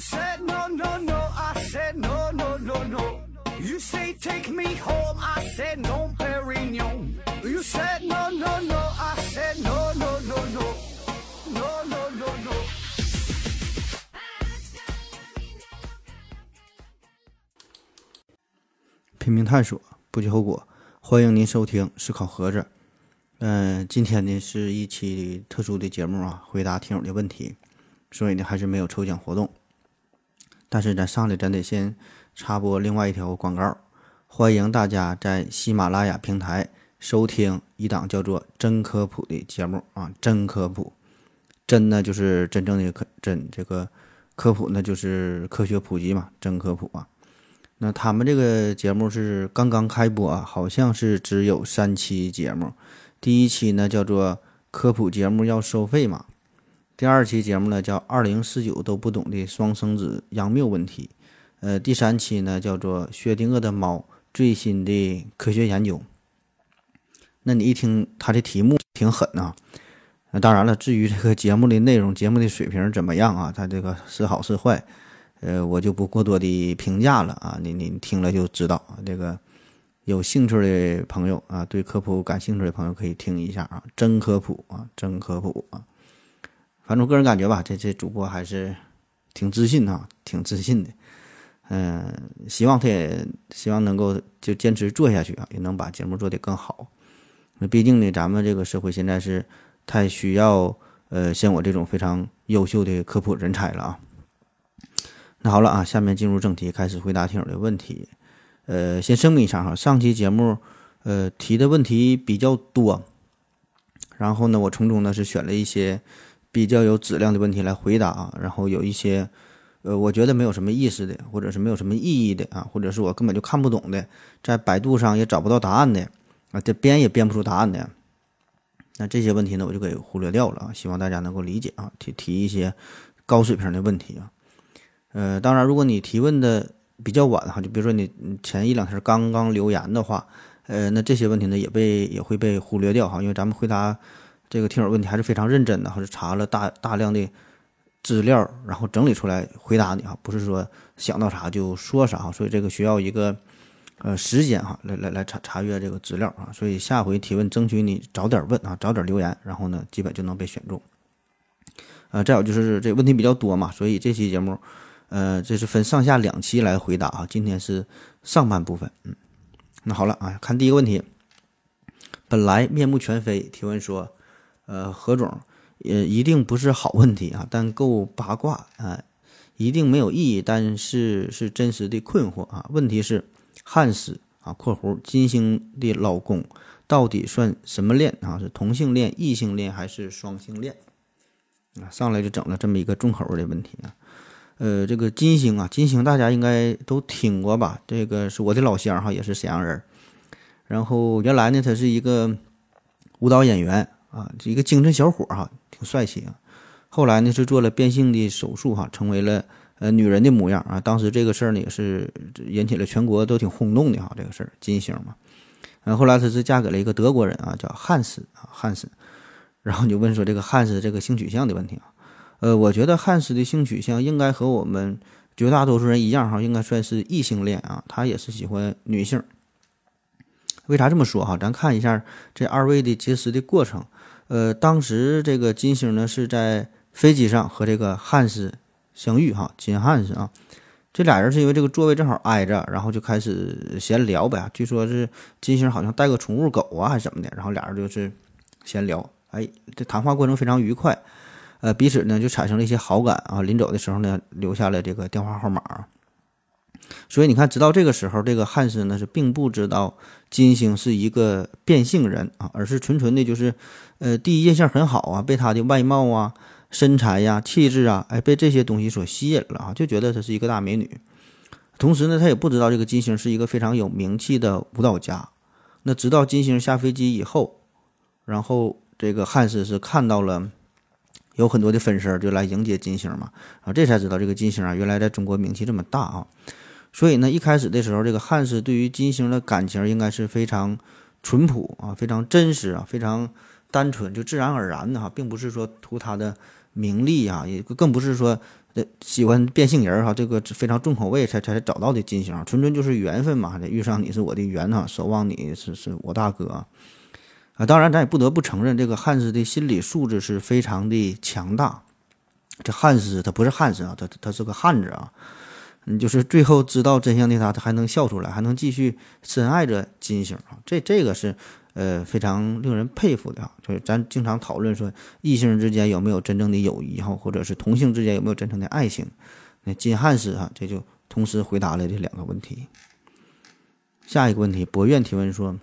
said no no no, I said no no no no. You say take me home, I said no, Perignon. You said no no no, I said no no no no, no no no no. 拼命探索，不计后果。欢迎您收听《思考盒子》。嗯、今天呢是一期特殊的节目啊，回答听友的问题，所以呢还是没有抽奖活动。但是咱上来咱得先插播另外一条广告，欢迎大家在喜马拉雅平台收听一档叫做《真科普》的节目啊，真科普，真呢就是真正的科真，这个科普呢就是科学普及嘛，真科普啊。那他们这个节目是刚刚开播啊，好像是只有三期节目。第一期呢叫做科普节目要收费嘛，第二期节目呢叫二零四九都不懂的双生子杨谬问题，呃，第三期呢叫做薛定谔的猫最新的科学研究。那你一听他的题目挺狠啊，那当然了，至于这个节目的内容、节目的水平怎么样啊，他这个是好是坏。呃，我就不过多的评价了啊，你你听了就知道。这个有兴趣的朋友啊，对科普感兴趣的朋友可以听一下啊，真科普啊，真科普啊。反正我个人感觉吧，这这主播还是挺自信啊，挺自信的。嗯、希望他也希望能够就坚持做下去啊，也能把节目做得更好。那毕竟呢，咱们这个社会现在是太需要呃像我这种非常优秀的科普人才了啊。那好了啊，下面进入正题，开始回答听友的问题。呃，先声明一下哈，上期节目呃提的问题比较多，然后呢，我从中呢是选了一些比较有质量的问题来回答啊，然后有一些呃我觉得没有什么意思的，或者是没有什么意义的啊，或者是我根本就看不懂的，在百度上也找不到答案的啊，这编也编不出答案的。那这些问题呢，我就给忽略掉了啊，希望大家能够理解啊，提提一些高水平的问题啊。呃，当然，如果你提问的比较晚哈，就比如说你你前一两天刚刚留言的话，呃，那这些问题呢也被也会被忽略掉哈，因为咱们回答这个听友问题还是非常认真的，还是查了大大量的资料，然后整理出来回答你啊，不是说想到啥就说啥，所以这个需要一个呃时间哈，来来来查查阅这个资料啊，所以下回提问争取你早点问啊，早点留言，然后呢基本就能被选中。呃，再有就是这问题比较多嘛，所以这期节目。呃，这是分上下两期来回答啊。今天是上半部分，嗯，那好了啊，看第一个问题。本来面目全非，提问说，呃，何总，呃，一定不是好问题啊，但够八卦啊，一定没有意义，但是是真实的困惑啊。问题是，汉斯啊（括弧金星的老公）到底算什么恋啊？是同性恋、异性恋还是双性恋？啊，上来就整了这么一个重口味的问题啊。呃，这个金星啊，金星大家应该都听过吧？这个是我的老乡哈，也是沈阳人。然后原来呢，他是一个舞蹈演员啊，一个精神小伙哈，挺帅气啊。后来呢，是做了变性的手术哈，成为了呃女人的模样啊。当时这个事儿呢，也是引起了全国都挺轰动的哈，这个事儿金星嘛。然后后来她是嫁给了一个德国人啊，叫汉斯啊，汉斯。然后就问说这个汉斯这个性取向的问题啊。呃，我觉得汉斯的性取向应该和我们绝大多数人一样哈，应该算是异性恋啊。他也是喜欢女性。为啥这么说哈？咱看一下这二位的结识的过程。呃，当时这个金星呢是在飞机上和这个汉斯相遇哈，金汉斯啊，这俩人是因为这个座位正好挨着，然后就开始闲聊呗。据说是金星好像带个宠物狗啊，还是怎么的，然后俩人就是闲聊。哎，这谈话过程非常愉快。呃，彼此呢就产生了一些好感啊。临走的时候呢，留下了这个电话号码。所以你看，直到这个时候，这个汉斯呢是并不知道金星是一个变性人啊，而是纯纯的，就是呃，第一印象很好啊，被他的外貌啊、身材呀、气质啊，哎，被这些东西所吸引了啊，就觉得她是一个大美女。同时呢，他也不知道这个金星是一个非常有名气的舞蹈家。那直到金星下飞机以后，然后这个汉斯是看到了。有很多的粉丝就来迎接金星嘛，啊，这才知道这个金星啊，原来在中国名气这么大啊。所以呢，一开始的时候，这个汉斯对于金星的感情应该是非常淳朴啊，非常真实啊，非常单纯，就自然而然的哈，并不是说图他的名利啊，也更不是说呃喜欢变性人哈，这个非常重口味才才找到的金星，纯纯就是缘分嘛，这遇上你是我的缘哈，守望你是是我大哥啊。当然，咱也不得不承认，这个汉斯的心理素质是非常的强大。这汉斯他不是汉斯啊，他他是个汉子啊。你就是最后知道真相的他，他还能笑出来，还能继续深爱着金星啊！这这个是呃非常令人佩服的啊！就是咱经常讨论说异性之间有没有真正的友谊哈，或者是同性之间有没有真正的爱情？那金汉斯啊，这就同时回答了这两个问题。下一个问题，博愿提问说：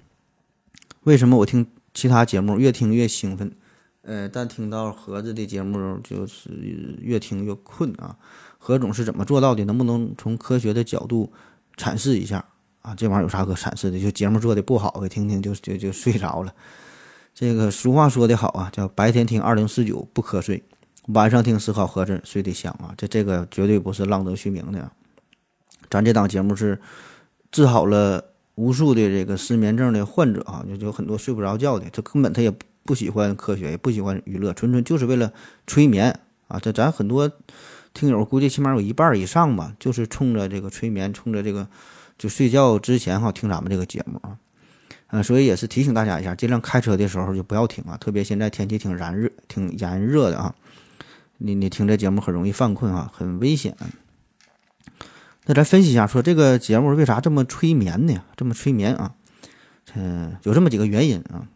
为什么我听其他节目越听越兴奋，呃，但听到盒子的节目就是越听越困啊？何总是怎么做到的？能不能从科学的角度阐释一下啊？这玩意儿有啥可阐释的？就节目做的不好，听听就就就睡着了。这个俗话说的好啊，叫白天听二零四九不瞌睡，晚上听思考盒子睡得香啊。这这个绝对不是浪得虚名的。咱这档节目是治好了无数的这个失眠症的患者啊，就有很多睡不着觉的，他根本他也不喜欢科学，也不喜欢娱乐，纯纯就是为了催眠啊。这咱很多。听友估计起码有一半以上吧，就是冲着这个催眠，冲着这个就睡觉之前哈听咱们这个节目啊，嗯，所以也是提醒大家一下，尽量开车的时候就不要听啊，特别现在天气挺燃热、挺炎热的啊，你你听这节目很容易犯困啊，很危险。那咱分析一下，说这个节目为啥这么催眠呢？这么催眠啊？嗯，有这么几个原因啊。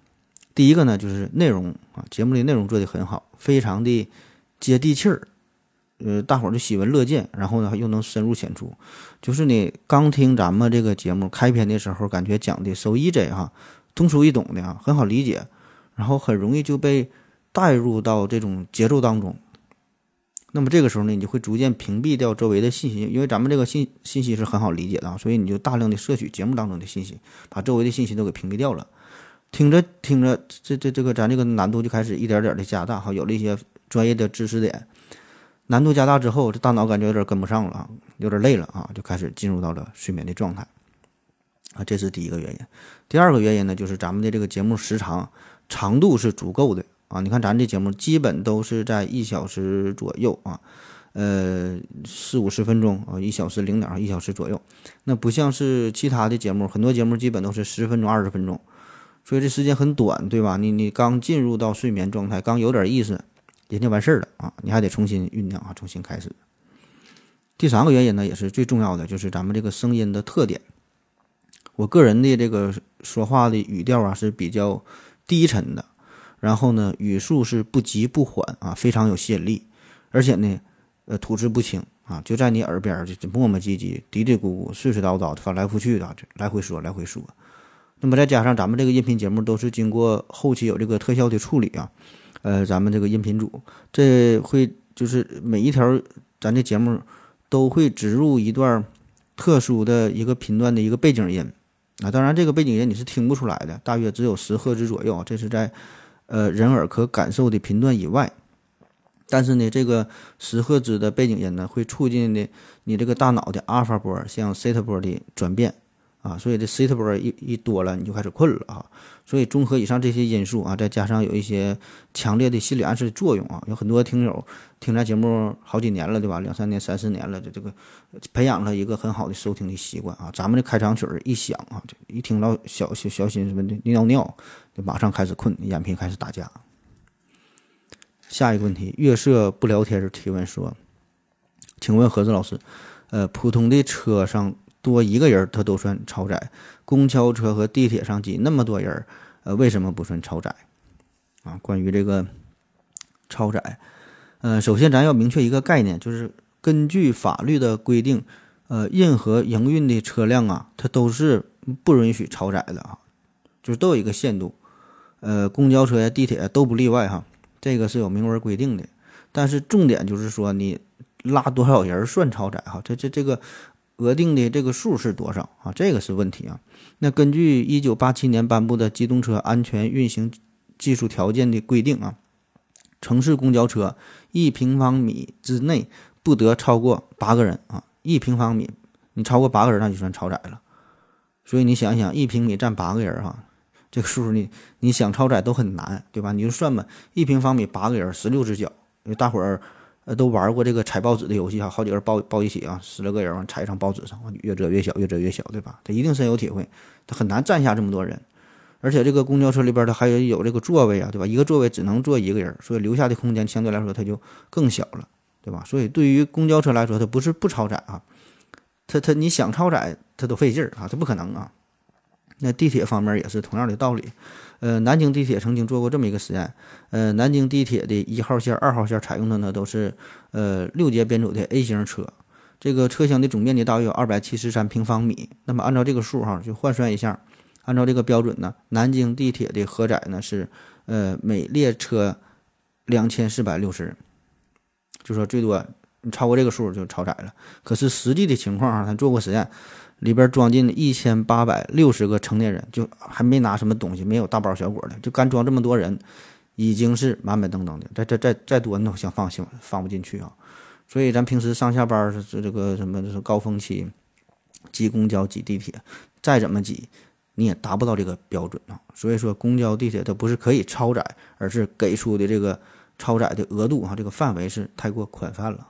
第一个呢，就是内容啊，节目的内容做的很好，非常的接地气儿。呃，大伙儿就喜闻乐见，然后呢又能深入浅出，就是你刚听咱们这个节目开篇的时候，感觉讲的 so easy 哈，通俗易懂的啊，很好理解，然后很容易就被带入到这种节奏当中。那么这个时候呢，你就会逐渐屏蔽掉周围的信息，因为咱们这个信信息是很好理解的啊，所以你就大量的摄取节目当中的信息，把周围的信息都给屏蔽掉了。听着听着，这这这个咱这个难度就开始一点点的加大哈，有了一些专业的知识点。难度加大之后，这大脑感觉有点跟不上了啊，有点累了啊，就开始进入到了睡眠的状态啊，这是第一个原因。第二个原因呢，就是咱们的这个节目时长长度是足够的啊。你看咱这节目基本都是在一小时左右啊，呃，四五十分钟啊，一小时零点一小时左右。那不像是其他的节目，很多节目基本都是十分钟、二十分钟，所以这时间很短，对吧？你你刚进入到睡眠状态，刚有点意思。人家完事儿了啊，你还得重新酝酿啊，重新开始。第三个原因呢，也是最重要的，就是咱们这个声音的特点。我个人的这个说话的语调啊是比较低沉的，然后呢语速是不急不缓啊，非常有吸引力，而且呢呃吐字不清啊，就在你耳边就磨磨唧唧、嘀嘀咕咕、碎碎叨叨翻来覆去的，来回说来回说。那么再加上咱们这个音频节目都是经过后期有这个特效的处理啊。呃，咱们这个音频组，这会就是每一条咱这节目都会植入一段特殊的一个频段的一个背景音啊。当然，这个背景音你是听不出来的，大约只有十赫兹左右，这是在呃人耳可感受的频段以外。但是呢，这个十赫兹的背景音呢，会促进的你这个大脑的阿尔法波向西塔波的转变。啊，所以这 C 波一一多了，你就开始困了啊。所以综合以上这些因素啊，再加上有一些强烈的心理暗示作用啊，有很多听友听咱节目好几年了，对吧？两三年、三四年了，这这个培养了一个很好的收听的习惯啊。咱们的开场曲一响啊，就一听到小小小心什么的尿尿，就马上开始困，眼皮开始打架。下一个问题，月色不聊天提问说，请问何子老师，呃，普通的车上。多一个人，他都算超载。公交车和地铁上挤那么多人，呃，为什么不算超载？啊，关于这个超载，呃，首先咱要明确一个概念，就是根据法律的规定，呃，任何营运的车辆啊，它都是不允许超载的啊，就是都有一个限度。呃，公交车呀、地铁都不例外哈，这个是有明文规定的。但是重点就是说，你拉多少人算超载哈？这这这个。额定的这个数是多少啊？这个是问题啊。那根据一九八七年颁布的《机动车安全运行技术条件》的规定啊，城市公交车一平方米之内不得超过八个人啊。一平方米你超过八个人，那就算超载了。所以你想想，一平米占八个人哈，这个数你你想超载都很难，对吧？你就算吧，一平方米八个人，十六只脚，大伙儿呃，都玩过这个踩报纸的游戏啊，好几个人抱抱一起啊，十来个人往踩一张报纸上，越折越小，越折越小，对吧？他一定深有体会，他很难站下这么多人，而且这个公交车里边它还有有这个座位啊，对吧？一个座位只能坐一个人，所以留下的空间相对来说它就更小了，对吧？所以对于公交车来说，它不是不超载啊，它它你想超载它都费劲儿啊，它不可能啊。那地铁方面也是同样的道理，呃，南京地铁曾经做过这么一个实验，呃，南京地铁的一号线、二号线采用的呢都是呃六节编组的 A 型车，这个车厢的总面积大约有二百七十三平方米。那么按照这个数哈，就换算一下，按照这个标准呢，南京地铁的荷载呢是呃每列车两千四百六十人，就说最多你超过这个数就超载了。可是实际的情况啊，他做过实验。里边装进一千八百六十个成年人，就还没拿什么东西，没有大包小裹的，就干装这么多人，已经是满满登登的。再再再再多，你都想放行放不进去啊！所以咱平时上下班是这个什么，就是高峰期挤公交、挤地铁，再怎么挤，你也达不到这个标准啊。所以说，公交、地铁它不是可以超载，而是给出的这个超载的额度啊，这个范围是太过宽泛了。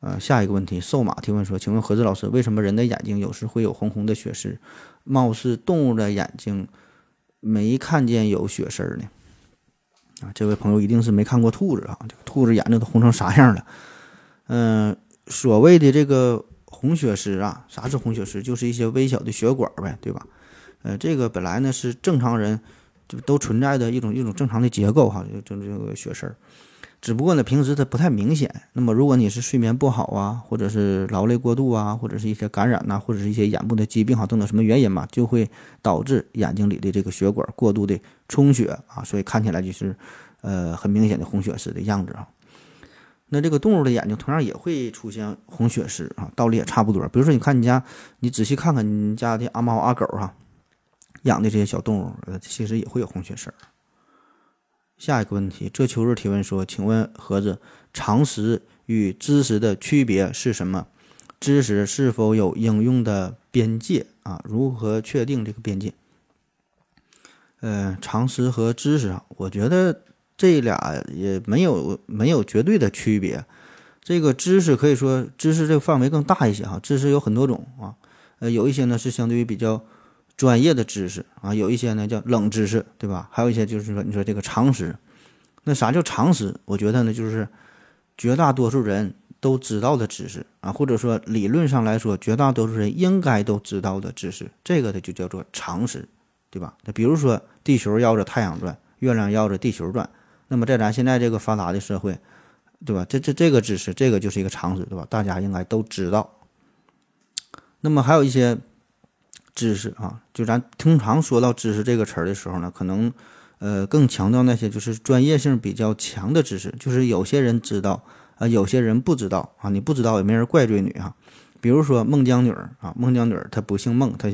呃，下一个问题，瘦马提问说：“请问何志老师，为什么人的眼睛有时会有红红的血丝？貌似动物的眼睛没看见有血丝呢？”啊，这位朋友一定是没看过兔子啊，这个兔子眼睛都红成啥样了？嗯，所谓的这个红血丝啊，啥是红血丝？就是一些微小的血管呗，对吧？呃，这个本来呢是正常人就都存在的一种一种正常的结构哈，就就这个血丝。只不过呢，平时它不太明显。那么，如果你是睡眠不好啊，或者是劳累过度啊，或者是一些感染呐，或者是一些眼部的疾病哈，等等什么原因嘛，就会导致眼睛里的这个血管过度的充血啊，所以看起来就是呃很明显的红血丝的样子啊。那这个动物的眼睛同样也会出现红血丝啊，道理也差不多。比如说，你看你家，你仔细看看你家的阿猫阿狗哈，养的这些小动物，呃，其实也会有红血丝。下一个问题，这秋日提问说：“请问盒子，常识与知识的区别是什么？知识是否有应用的边界啊？如何确定这个边界？”呃，常识和知识啊，我觉得这俩也没有没有绝对的区别。这个知识可以说知识这个范围更大一些哈，知识有很多种啊，呃，有一些呢是相对于比较。专业的知识啊，有一些呢叫冷知识，对吧？还有一些就是说，你说这个常识，那啥叫常识？我觉得呢，就是绝大多数人都知道的知识啊，或者说理论上来说，绝大多数人应该都知道的知识，这个的就叫做常识，对吧？那比如说，地球绕着太阳转，月亮绕着地球转，那么在咱现在这个发达的社会，对吧？这这这个知识，这个就是一个常识，对吧？大家应该都知道。那么还有一些。知识啊，就咱通常说到知识这个词儿的时候呢，可能，呃，更强调那些就是专业性比较强的知识，就是有些人知道啊，有些人不知道啊，你不知道也没人怪罪你哈。比如说孟姜女儿啊，孟姜女儿她不姓孟，她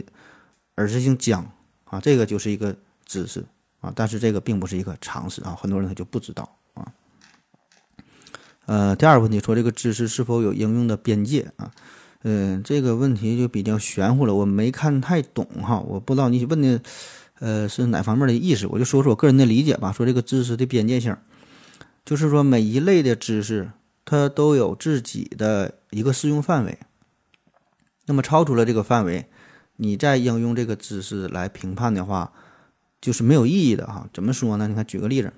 而是姓姜啊，这个就是一个知识啊，但是这个并不是一个常识啊，很多人他就不知道啊。呃，第二个问题说这个知识是否有应用的边界啊？嗯，这个问题就比较玄乎了，我没看太懂哈，我不知道你问的，呃，是哪方面的意思，我就说说我个人的理解吧。说这个知识的边界性，就是说每一类的知识，它都有自己的一个适用范围。那么超出了这个范围，你再应用这个知识来评判的话，就是没有意义的哈。怎么说呢？你看，举个例子，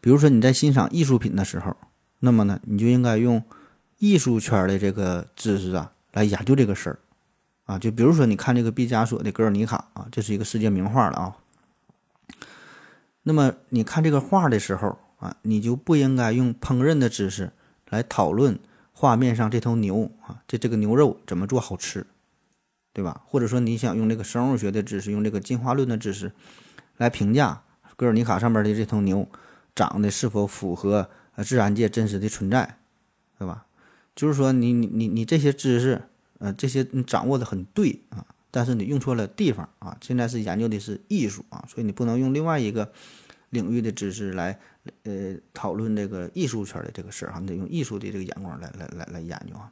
比如说你在欣赏艺术品的时候，那么呢，你就应该用。艺术圈的这个知识啊，来研究这个事儿，啊，就比如说你看这个毕加索的《格尔尼卡》啊，这是一个世界名画了啊。那么你看这个画的时候啊，你就不应该用烹饪的知识来讨论画面上这头牛啊，这这个牛肉怎么做好吃，对吧？或者说你想用这个生物学的知识，用这个进化论的知识来评价《格尔尼卡》上面的这头牛长得是否符合自然界真实的存在，对吧？就是说，你你你你这些知识，呃，这些你掌握的很对啊，但是你用错了地方啊。现在是研究的是艺术啊，所以你不能用另外一个领域的知识来，呃，讨论这个艺术圈的这个事儿哈，你得用艺术的这个眼光来来来来研究啊。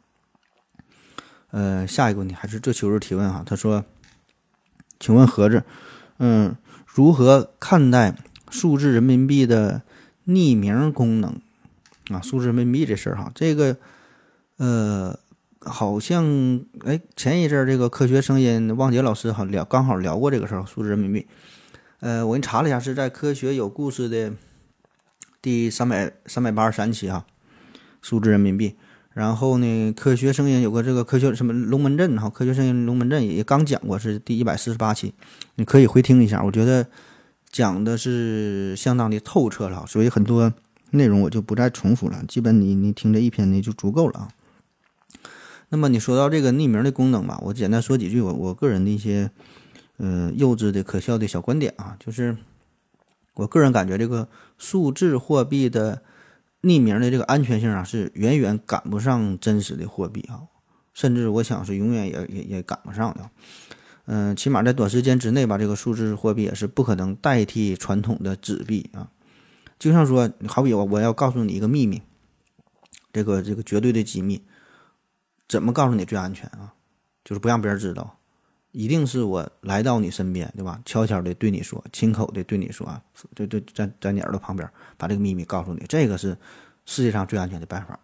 呃，下一个问题还是这秋日提问哈，他说，请问盒子，嗯，如何看待数字人民币的匿名功能？啊，数字人民币这事儿哈，这个呃，好像哎，前一阵儿这个科学声音汪杰老师哈聊刚好聊过这个事儿，数字人民币。呃，我给你查了一下，是在科学有故事的第三百三百八十三期哈，数字人民币。然后呢，科学声音有个这个科学什么龙门阵哈，科学声音龙门阵也刚讲过，是第一百四十八期，你可以回听一下，我觉得讲的是相当的透彻了，所以很多内容我就不再重复了，基本你你听这一篇呢就足够了啊。那么你说到这个匿名的功能吧，我简单说几句我我个人的一些呃幼稚的可笑的小观点啊，就是我个人感觉这个数字货币的。匿名的这个安全性啊，是远远赶不上真实的货币啊，甚至我想是永远也也也赶不上的。嗯，起码在短时间之内吧，这个数字货币也是不可能代替传统的纸币啊。就像说，好比我我要告诉你一个秘密，这个这个绝对的机密，怎么告诉你最安全啊？就是不让别人知道。一定是我来到你身边，对吧？悄悄的对你说，亲口的对你说，对对，在在你耳朵旁边把这个秘密告诉你，这个是世界上最安全的办法。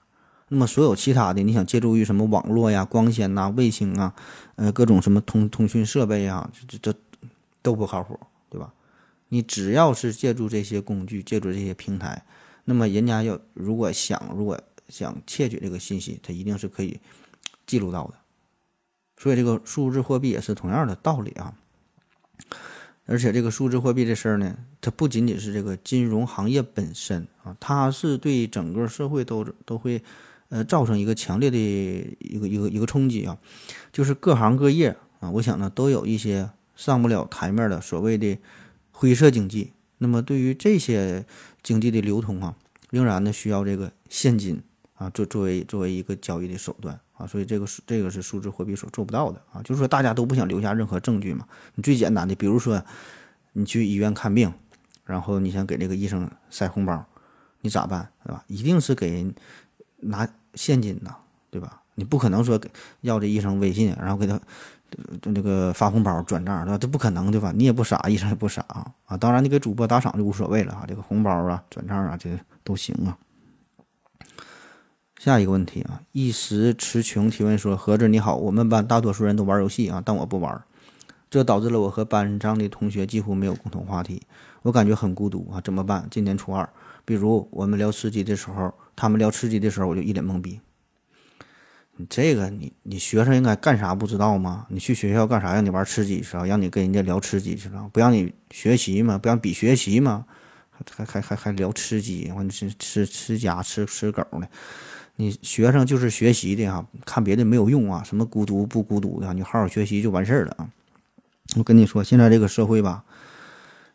那么所有其他的，你想借助于什么网络呀、光纤呐、卫星啊，呃，各种什么通通讯设备啊，这这都不靠谱，对吧？你只要是借助这些工具，借助这些平台，那么人家要如果想如果想窃取这个信息，他一定是可以记录到的。所以这个数字货币也是同样的道理啊，而且这个数字货币这事儿呢，它不仅仅是这个金融行业本身啊，它是对整个社会都都会呃造成一个强烈的一个一个一个冲击啊，就是各行各业啊，我想呢都有一些上不了台面的所谓的灰色经济，那么对于这些经济的流通啊，仍然呢需要这个现金啊作作为作为一个交易的手段。啊，所以这个是这个是数字货币所做不到的啊，就是说大家都不想留下任何证据嘛。你最简单的，比如说你去医院看病，然后你想给这个医生塞红包，你咋办，对吧？一定是给人拿现金呐，对吧？你不可能说给要这医生微信，然后给他那个发红包转账，对吧？这不可能，对吧？你也不傻，医生也不傻啊。当然，你给主播打赏就无所谓了啊，这个红包啊、转账啊，这都行啊。下一个问题啊，一时词穷提问说：“何子你好，我们班大多数人都玩游戏啊，但我不玩，这导致了我和班上的同学几乎没有共同话题，我感觉很孤独啊，怎么办？今年初二，比如我们聊吃鸡的时候，他们聊吃鸡的时候，我就一脸懵逼。你这个，你你学生应该干啥不知道吗？你去学校干啥？让你玩吃鸡是吧？让你跟人家聊吃鸡是吧？不让你学习吗？不让比学习吗？还还还还聊吃鸡？我你是吃吃家吃吃狗呢？”你学生就是学习的哈，看别的没有用啊，什么孤独不孤独的，你好好学习就完事儿了啊。我跟你说，现在这个社会吧，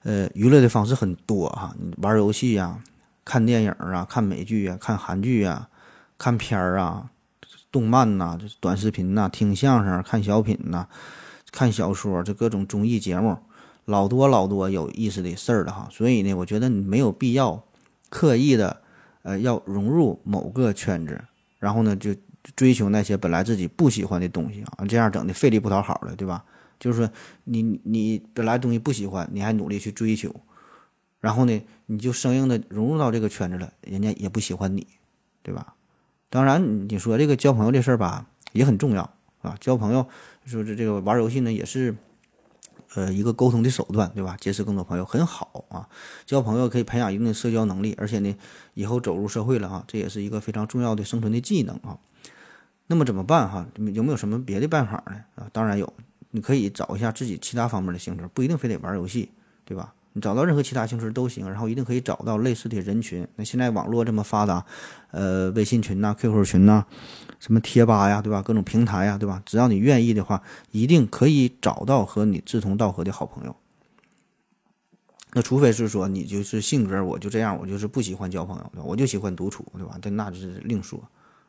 呃，娱乐的方式很多哈，你玩游戏呀，看电影啊，看美剧啊，看韩剧啊，看片儿啊，动漫呐，短视频呐，听相声，看小品呐，看小说，这各种综艺节目，老多老多有意思的事儿了哈。所以呢，我觉得你没有必要刻意的。呃，要融入某个圈子，然后呢，就追求那些本来自己不喜欢的东西啊，这样整的费力不讨好的，对吧？就是说，你你本来东西不喜欢，你还努力去追求，然后呢，你就生硬的融入到这个圈子了，人家也不喜欢你，对吧？当然，你说这个交朋友这事儿吧，也很重要啊。交朋友，说这这个玩游戏呢，也是。呃，一个沟通的手段，对吧？结识更多朋友很好啊，交朋友可以培养一定的社交能力，而且呢，以后走入社会了啊，这也是一个非常重要的生存的技能啊。那么怎么办哈？有没有什么别的办法呢？啊，当然有，你可以找一下自己其他方面的兴趣，不一定非得玩游戏，对吧？你找到任何其他兴趣都行，然后一定可以找到类似的人群。那现在网络这么发达，呃，微信群呐、QQ 群呐。什么贴吧呀，对吧？各种平台呀，对吧？只要你愿意的话，一定可以找到和你志同道合的好朋友。那除非是说你就是性格，我就这样，我就是不喜欢交朋友，我就喜欢独处，对吧？但那是另说，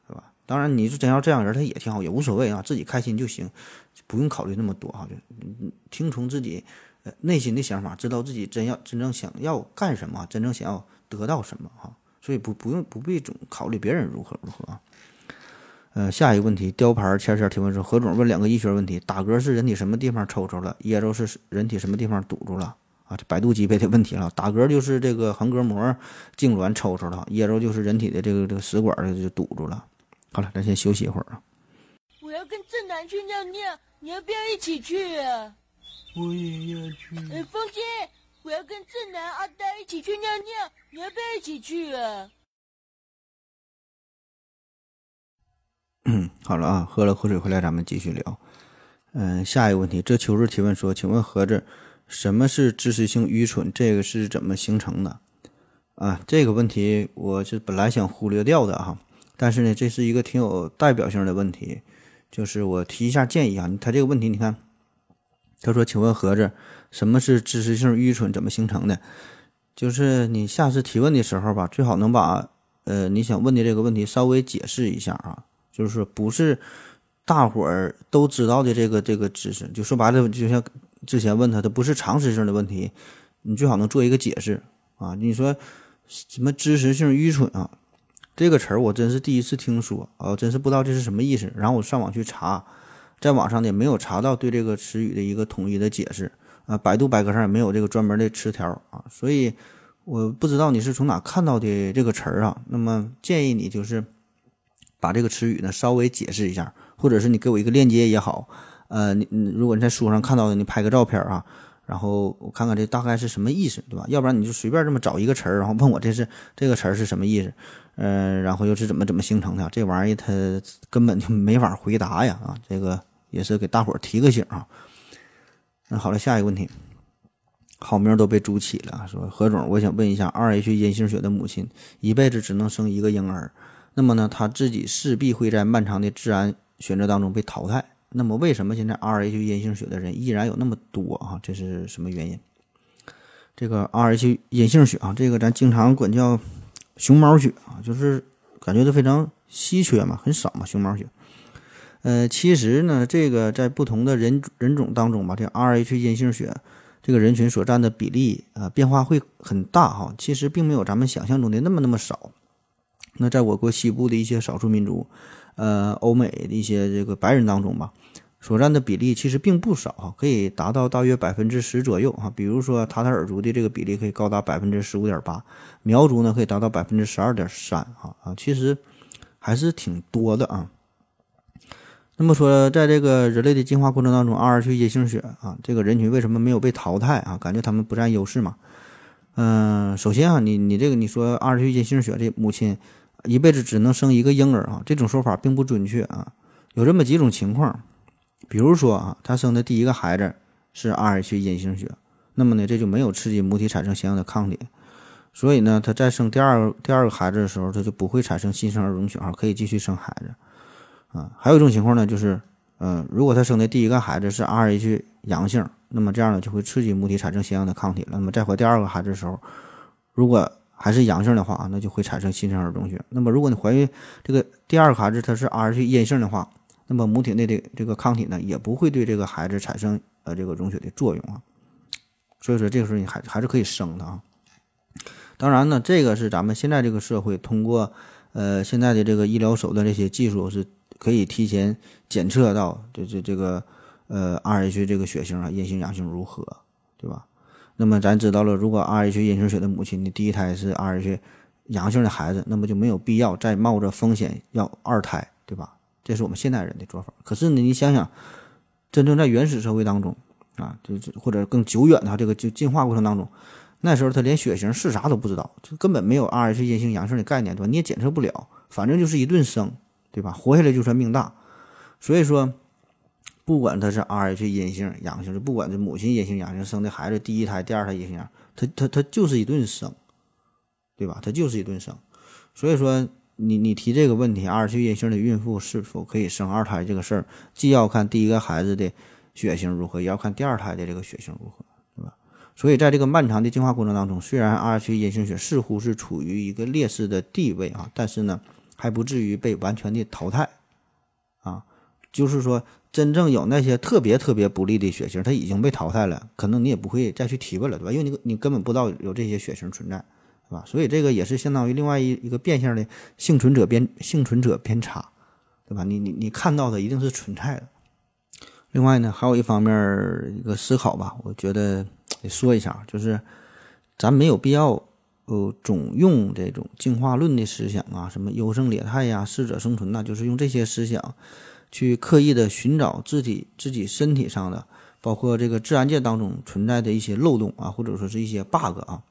对吧？当然，你是真要这样人，他也挺好，也无所谓啊，自己开心就行，不用考虑那么多哈，就听从自己呃内心的想法，知道自己真要真正想要干什么，真正想要得到什么哈。所以不不用不必总考虑别人如何如何。呃，下一个问题，雕牌签签提问说，何总问两个医学问题：打嗝是人体什么地方抽抽了？噎着是人体什么地方堵住了？啊，这百度级别的问题了。打嗝就是这个横膈膜痉挛抽抽了，噎着就是人体的这个这个食管就堵住了。好了，咱先休息一会儿啊。我要跟正南去尿尿，你要不要一起去啊？我也要去。哎，风姐，我要跟正南、阿呆一起去尿尿，你要不要一起去啊？嗯，好了啊，喝了口水回来，咱们继续聊。嗯，下一个问题，这秋日提问说，请问盒子，什么是知识性愚蠢？这个是怎么形成的？啊，这个问题我是本来想忽略掉的哈，但是呢，这是一个挺有代表性的问题，就是我提一下建议啊。他这个问题，你看，他说，请问盒子，什么是知识性愚蠢？怎么形成的？就是你下次提问的时候吧，最好能把呃你想问的这个问题稍微解释一下啊，就是说不是。大伙儿都知道的这个这个知识，就说白了，就像之前问他，他不是常识性的问题，你最好能做一个解释啊。你说什么知识性愚蠢啊？这个词儿我真是第一次听说啊，真是不知道这是什么意思。然后我上网去查，在网上呢没有查到对这个词语的一个统一的解释啊，百度百科上也没有这个专门的词条啊，所以我不知道你是从哪看到的这个词儿啊。那么建议你就是把这个词语呢稍微解释一下。或者是你给我一个链接也好，呃，你你如果你在书上看到的，你拍个照片啊，然后我看看这大概是什么意思，对吧？要不然你就随便这么找一个词儿，然后问我这是这个词儿是什么意思，嗯，然后又是怎么怎么形成的？这玩意儿它根本就没法回答呀啊！这个也是给大伙儿提个醒啊。那好了，下一个问题，好名都被猪起了，说何总，我想问一下，R H 阴性血的母亲一辈子只能生一个婴儿，那么呢，他自己势必会在漫长的自然。选择当中被淘汰，那么为什么现在 Rh 阴性血的人依然有那么多啊？这是什么原因？这个 Rh 阴性血啊，这个咱经常管叫熊猫血啊，就是感觉都非常稀缺嘛，很少嘛，熊猫血。呃，其实呢，这个在不同的人人种当中吧，这 Rh 阴性血这个人群所占的比例啊，变化会很大哈。其实并没有咱们想象中的那么那么少。那在我国西部的一些少数民族。呃，欧美的一些这个白人当中吧，所占的比例其实并不少哈，可以达到大约百分之十左右哈。比如说塔塔尔族的这个比例可以高达百分之十五点八，苗族呢可以达到百分之十二点三啊啊，其实还是挺多的啊。那么说，在这个人类的进化过程当中，Rh 阴性血啊，这个人群为什么没有被淘汰啊？感觉他们不占优势嘛？嗯，首先啊，你你这个你说 Rh 阴性血的母亲。一辈子只能生一个婴儿啊，这种说法并不准确啊。有这么几种情况，比如说啊，他生的第一个孩子是 Rh 阴性血，那么呢，这就没有刺激母体产生相应的抗体，所以呢，他在生第二个第二个孩子的时候，他就不会产生新生儿溶血啊，可以继续生孩子啊。还有一种情况呢，就是，嗯，如果他生的第一个孩子是 Rh 阳性，那么这样呢，就会刺激母体产生相应的抗体了。那么在怀第二个孩子的时候，如果还是阳性的话那就会产生新生儿溶血。那么，如果你怀孕这个第二个孩子他是 Rh 阴性的话，那么母体内的这个抗体呢，也不会对这个孩子产生呃这个溶血的作用啊。所以说，这个时候你还还是可以生的啊。当然呢，这个是咱们现在这个社会通过呃现在的这个医疗手段这些技术是可以提前检测到这这这个呃 Rh 这个血型啊阴性阳性如何，对吧？那么咱知道了，如果 Rh 阴性血的母亲你第一胎是 Rh 阳性的孩子，那么就没有必要再冒着风险要二胎，对吧？这是我们现代人的做法。可是呢，你想想，真正在原始社会当中啊，就是或者更久远的这个就进化过程当中，那时候他连血型是啥都不知道，就根本没有 Rh 阴性阳性的概念，对吧？你也检测不了，反正就是一顿生，对吧？活下来就算命大。所以说。不管他是 Rh 阴性阳性，就不管这母亲阴性阳性生的孩子，第一胎、第二胎阴性，他他他就是一顿生，对吧？他就是一顿生。所以说，你你提这个问题，Rh 阴性的孕妇是否可以生二胎这个事儿，既要看第一个孩子的血型如何，也要看第二胎的这个血型如何，对吧？所以在这个漫长的进化过程当中，虽然 Rh 阴性血似乎是处于一个劣势的地位啊，但是呢，还不至于被完全的淘汰啊，就是说。真正有那些特别特别不利的血型，它已经被淘汰了，可能你也不会再去提问了，对吧？因为你你根本不知道有这些血型存在，对吧？所以这个也是相当于另外一一个变相的幸存者偏幸存者偏差，对吧？你你你看到的一定是存在的。另外呢，还有一方面一个思考吧，我觉得得说一下，就是咱没有必要呃总用这种进化论的思想啊，什么优胜劣汰呀、适者生存呐、就是用这些思想去刻意的寻找自己自己身体上的，包括这个自然界当中存在的一些漏洞啊，或者说是一些 bug 啊。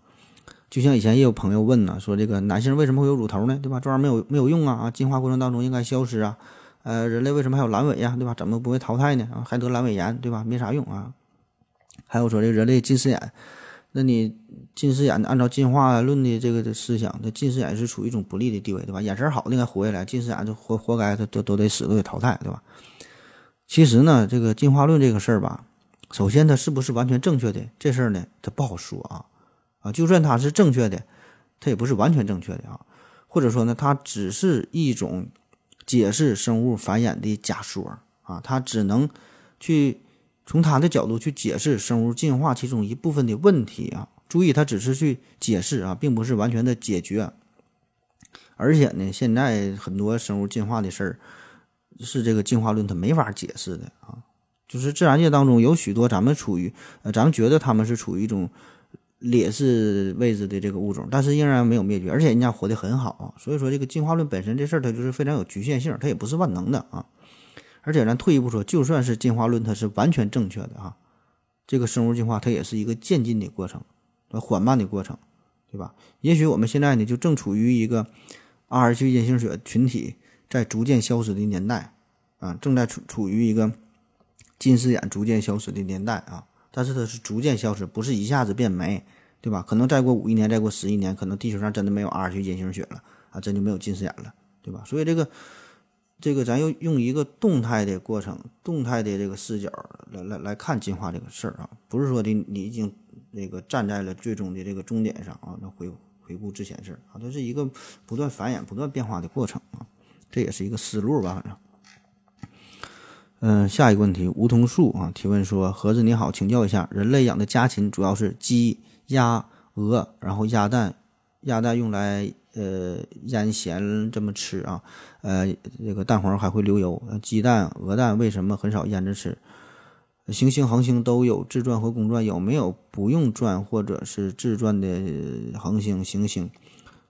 就像以前也有朋友问呢，说这个男性为什么会有乳头呢？对吧？这玩意儿没有没有用啊啊！进化过程当中应该消失啊。呃，人类为什么还有阑尾呀？对吧？怎么不会淘汰呢？啊，还得阑尾炎，对吧？没啥用啊。还有说这人类近视眼，那你近视眼按照进化论的这个思想，那近视眼是处于一种不利的地位，对吧？眼神好的应该活下来，近视眼就活活该，都都都得死，都得淘汰，对吧？其实呢，这个进化论这个事儿吧，首先它是不是完全正确的这事儿呢，它不好说啊。啊，就算它是正确的，它也不是完全正确的啊，或者说呢，它只是一种解释生物繁衍的假说啊，它只能去从它的角度去解释生物进化其中一部分的问题啊。注意，它只是去解释啊，并不是完全的解决。而且呢，现在很多生物进化的事儿是这个进化论它没法解释的啊，就是自然界当中有许多咱们处于呃，咱们觉得他们是处于一种。劣势位置的这个物种，但是仍然没有灭绝，而且人家活得很好，所以说这个进化论本身这事儿它就是非常有局限性，它也不是万能的啊。而且咱退一步说，就算是进化论它是完全正确的啊，这个生物进化它也是一个渐进的过程，缓慢的过程，对吧？也许我们现在呢就正处于一个 Rh 阴性血群体在逐渐消失的年代啊，正在处处于一个近视眼逐渐消失的年代啊。但是它是逐渐消失，不是一下子变没，对吧？可能再过五亿年，再过十亿年，可能地球上真的没有 Rh 阴性血了啊，真就没有近视眼了，对吧？所以这个，这个咱要用一个动态的过程、动态的这个视角来来来看进化这个事儿啊，不是说的你已经那个站在了最终的这个终点上啊，那回回顾之前事儿啊，这是一个不断繁衍、不断变化的过程啊，这也是一个思路吧，反正。嗯，下一个问题，梧桐树啊提问说：“盒子你好，请教一下，人类养的家禽主要是鸡、鸭、鹅，然后鸭蛋，鸭蛋用来呃腌咸这么吃啊，呃这个蛋黄还会流油。鸡蛋、鹅蛋为什么很少腌着吃？行星、恒星都有自转和公转，有没有不用转或者是自转的恒星、行星？”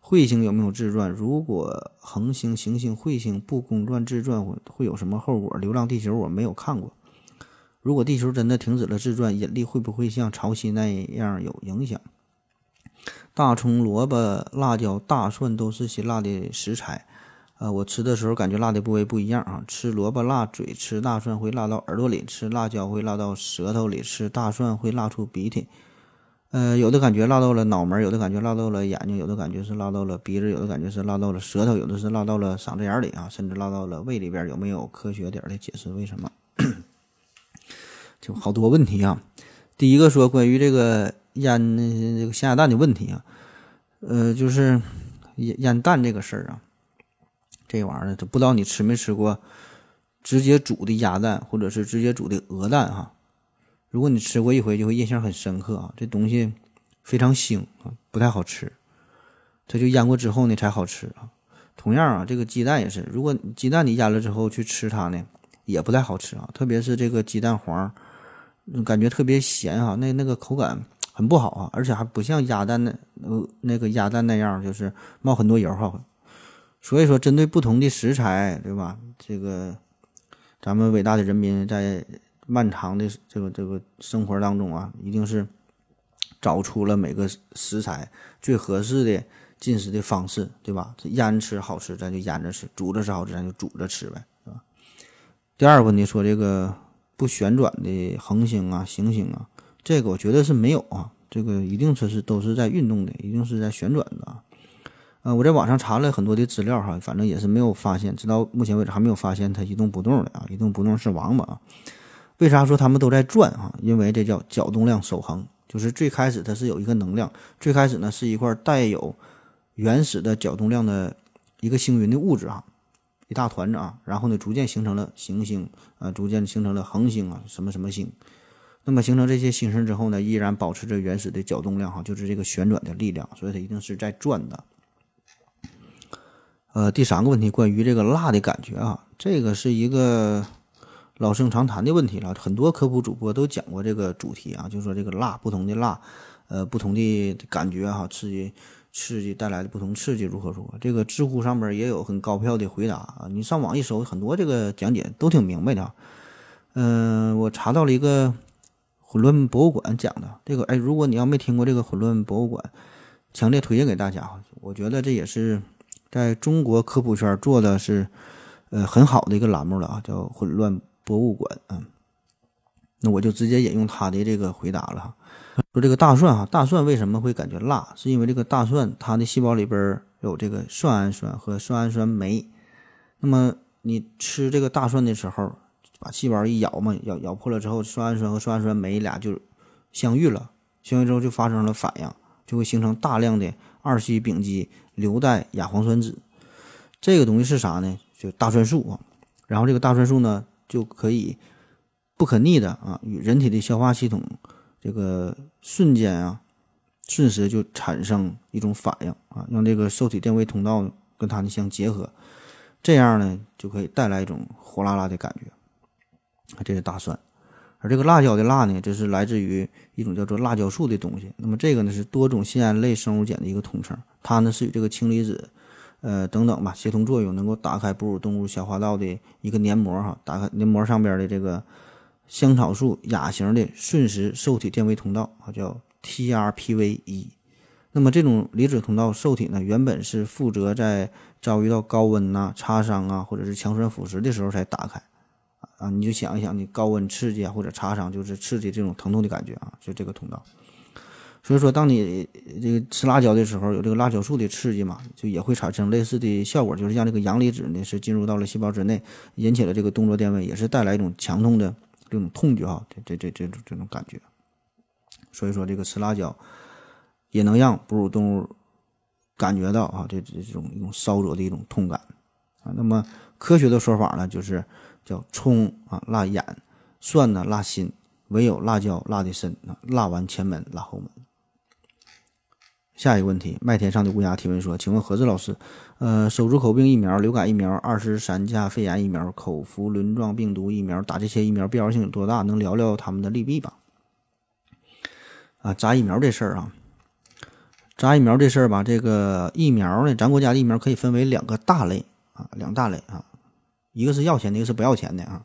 彗星有没有自转？如果恒星、行星、彗星不公转自转，会有什么后果？流浪地球我没有看过。如果地球真的停止了自转，引力会不会像潮汐那样有影响？大葱、萝卜、辣椒、大蒜都是辛辣的食材。呃，我吃的时候感觉辣的部位不一样啊。吃萝卜辣嘴，吃大蒜会辣到耳朵里，吃辣椒会辣到舌头里，吃大蒜会辣出鼻涕。呃，有的感觉辣到了脑门，有的感觉辣到了眼睛，有的感觉是辣到了鼻子，有的感觉是辣到了舌头，有的是辣到了嗓子眼里啊，甚至辣到了胃里边。有没有科学点的解释为什么？就好多问题啊。第一个说关于这个腌这个咸鸭蛋的问题啊，呃，就是腌腌蛋这个事儿啊，这玩意儿都不知道你吃没吃过直接煮的鸭蛋，或者是直接煮的鹅蛋哈。如果你吃过一回，就会印象很深刻啊！这东西非常腥啊，不太好吃。它就腌过之后呢才好吃啊。同样啊，这个鸡蛋也是，如果鸡蛋你腌了之后去吃它呢，也不太好吃啊。特别是这个鸡蛋黄，感觉特别咸啊，那那个口感很不好啊，而且还不像鸭蛋那呃那个鸭蛋那样，就是冒很多油哈。所以说，针对不同的食材，对吧？这个咱们伟大的人民在。漫长的这个这个生活当中啊，一定是找出了每个食材最合适的进食的方式，对吧？腌吃好吃，咱就腌着吃；煮着吃好吃，咱就煮着吃呗，是吧？第二个问题说这个不旋转的恒星啊、行星啊，这个我觉得是没有啊，这个一定是是都是在运动的，一定是在旋转的。呃，我在网上查了很多的资料哈，反正也是没有发现，直到目前为止还没有发现它一动不动的啊，一动不动是王八啊。为啥说他们都在转啊？因为这叫角动量守恒，就是最开始它是有一个能量，最开始呢是一块带有原始的角动量的一个星云的物质啊，一大团子啊，然后呢逐渐形成了行星啊，逐渐形成了恒星啊，什么什么星。那么形成这些星星之后呢，依然保持着原始的角动量哈，就是这个旋转的力量，所以它一定是在转的。呃，第三个问题关于这个辣的感觉啊，这个是一个。老生常谈的问题了。很多科普主播都讲过这个主题啊，就是说这个辣不同的辣，呃，不同的感觉哈，刺激刺激带来的不同刺激如何如何。这个知乎上边也有很高票的回答啊，你上网一搜，很多这个讲解都挺明白的。嗯，我查到了一个混乱博物馆讲的这个，哎，如果你要没听过这个混乱博物馆，强烈推荐给大家。我觉得这也是在中国科普圈做的是呃很好的一个栏目了啊，叫混乱博物馆。嗯，那我就直接引用他的这个回答了哈，说这个大蒜哈，大蒜为什么会感觉辣？是因为这个大蒜它的细胞里边有这个蒜氨酸和蒜氨酸酶。那么你吃这个大蒜的时候，把细胞一咬嘛，咬咬破了之后，蒜氨酸和蒜氨酸酶俩就相遇了，相遇之后就发生了反应，就会形成大量的二烯丙基硫代亚磺酸酯。这个东西是啥呢？就大蒜素啊。然后这个大蒜素呢，就可以不可逆的啊，与人体的消化系统这个瞬间啊，瞬时就产生一种反应啊，让这个受体电位通道跟它呢相结合，这样呢就可以带来一种火辣辣的感觉。这是大蒜，而这个辣椒的辣呢，这是来自于一种叫做辣椒素的东西。那么这个呢是多种酰胺类生物碱的一个统称，它呢是与这个氢离子，呃等等吧协同作用，能够打开哺乳动物消化道的一个黏膜哈，打开黏膜上边的这个香草素亚型的瞬时受体电位通道啊，叫 TRPV 一。那么这种离子通道受体呢，原本是负责在遭遇到高温呐、擦伤啊，或者是强酸腐蚀的时候才打开。啊，你就想一想，你高温刺激啊，或者擦伤，就是刺激这种疼痛的感觉啊，就这个通道。所以说，当你这个吃辣椒的时候，有这个辣椒素的刺激嘛，就也会产生类似的效果，就是让这个阳离子呢是进入到了细胞之内，引起了这个动作电位，也是带来一种强痛的这种痛觉哈，这这这这种这种感觉。所以说，这个吃辣椒也能让哺乳动物感觉到啊，这这种一种烧灼的一种痛感啊。那么科学的说法呢，就是。叫葱啊辣眼，蒜呢辣心，唯有辣椒辣的深啊，辣完前门辣后门。下一个问题，麦田上的乌鸦提问说：“请问何志老师，呃，手足口病疫苗、流感疫苗、二十三价肺炎疫苗、口服轮状病毒疫苗，打这些疫苗必要性有多大？能聊聊他们的利弊吧？”啊，扎疫苗这事儿啊，扎疫苗这事儿吧，这个疫苗呢，咱国家的疫苗可以分为两个大类啊，两大类啊。一个是要钱的，一个是不要钱的啊。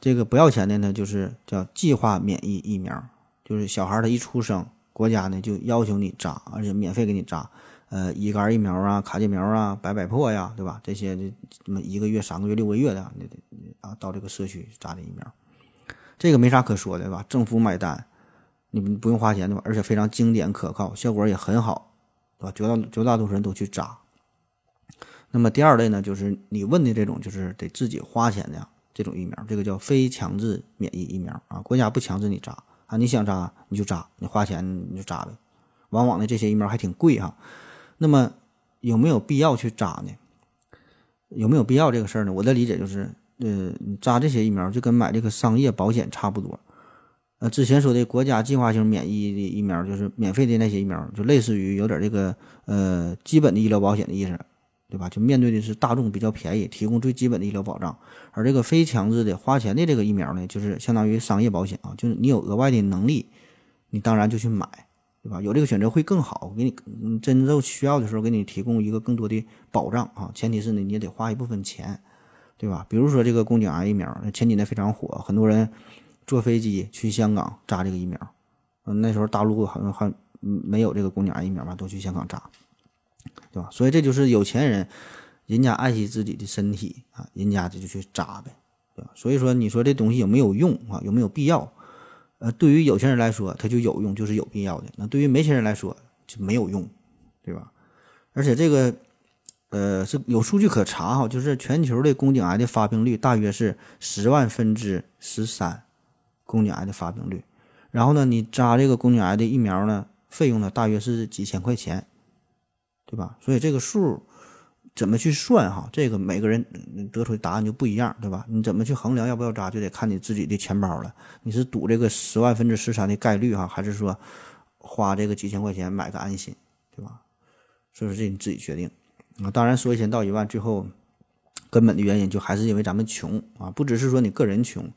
这个不要钱的呢，就是叫计划免疫疫苗，就是小孩他一出生，国家呢就要求你扎，而且免费给你扎。呃，乙肝疫苗啊，卡介苗啊，百百破呀，对吧？这些这么一个月、三个月、六个月的，你得啊到这个社区扎的疫苗，这个没啥可说的，吧？政府买单，你们不用花钱对吧？而且非常经典可靠，效果也很好，对吧？绝大绝大多数人都去扎。那么第二类呢，就是你问的这种，就是得自己花钱的这种疫苗，这个叫非强制免疫疫苗啊，国家不强制你扎啊，你想扎你就扎，你花钱你就扎呗。往往呢这些疫苗还挺贵哈。那么有没有必要去扎呢？有没有必要这个事儿呢？我的理解就是，呃，你扎这些疫苗就跟买这个商业保险差不多。呃，之前说的国家计划性免疫的疫苗，就是免费的那些疫苗，就类似于有点这个呃基本的医疗保险的意思。对吧？就面对的是大众比较便宜，提供最基本的医疗保障，而这个非强制的花钱的这个疫苗呢，就是相当于商业保险啊，就是你有额外的能力，你当然就去买，对吧？有这个选择会更好，给你真正需要的时候给你提供一个更多的保障啊。前提是呢，你也得花一部分钱，对吧？比如说这个宫颈癌疫苗，前几年非常火，很多人坐飞机去香港扎这个疫苗，嗯，那时候大陆好像还没有这个宫颈癌疫苗嘛，都去香港扎。对吧？所以这就是有钱人，人家爱惜自己的身体啊，人家这就去扎呗，对吧？所以说，你说这东西有没有用啊？有没有必要？呃，对于有钱人来说，它就有用，就是有必要的。那对于没钱人来说，就没有用，对吧？而且这个，呃，是有数据可查哈，就是全球的宫颈癌的发病率大约是十万分之十三，宫颈癌的发病率。然后呢，你扎这个宫颈癌的疫苗呢，费用呢大约是几千块钱。对吧？所以这个数怎么去算哈？这个每个人得出的答案就不一样，对吧？你怎么去衡量要不要扎，就得看你自己的钱包了。你是赌这个十万分之十三的概率哈，还是说花这个几千块钱买个安心，对吧？所以说这你自己决定啊。当然说一千道一万，最后根本的原因就还是因为咱们穷啊，不只是说你个人穷，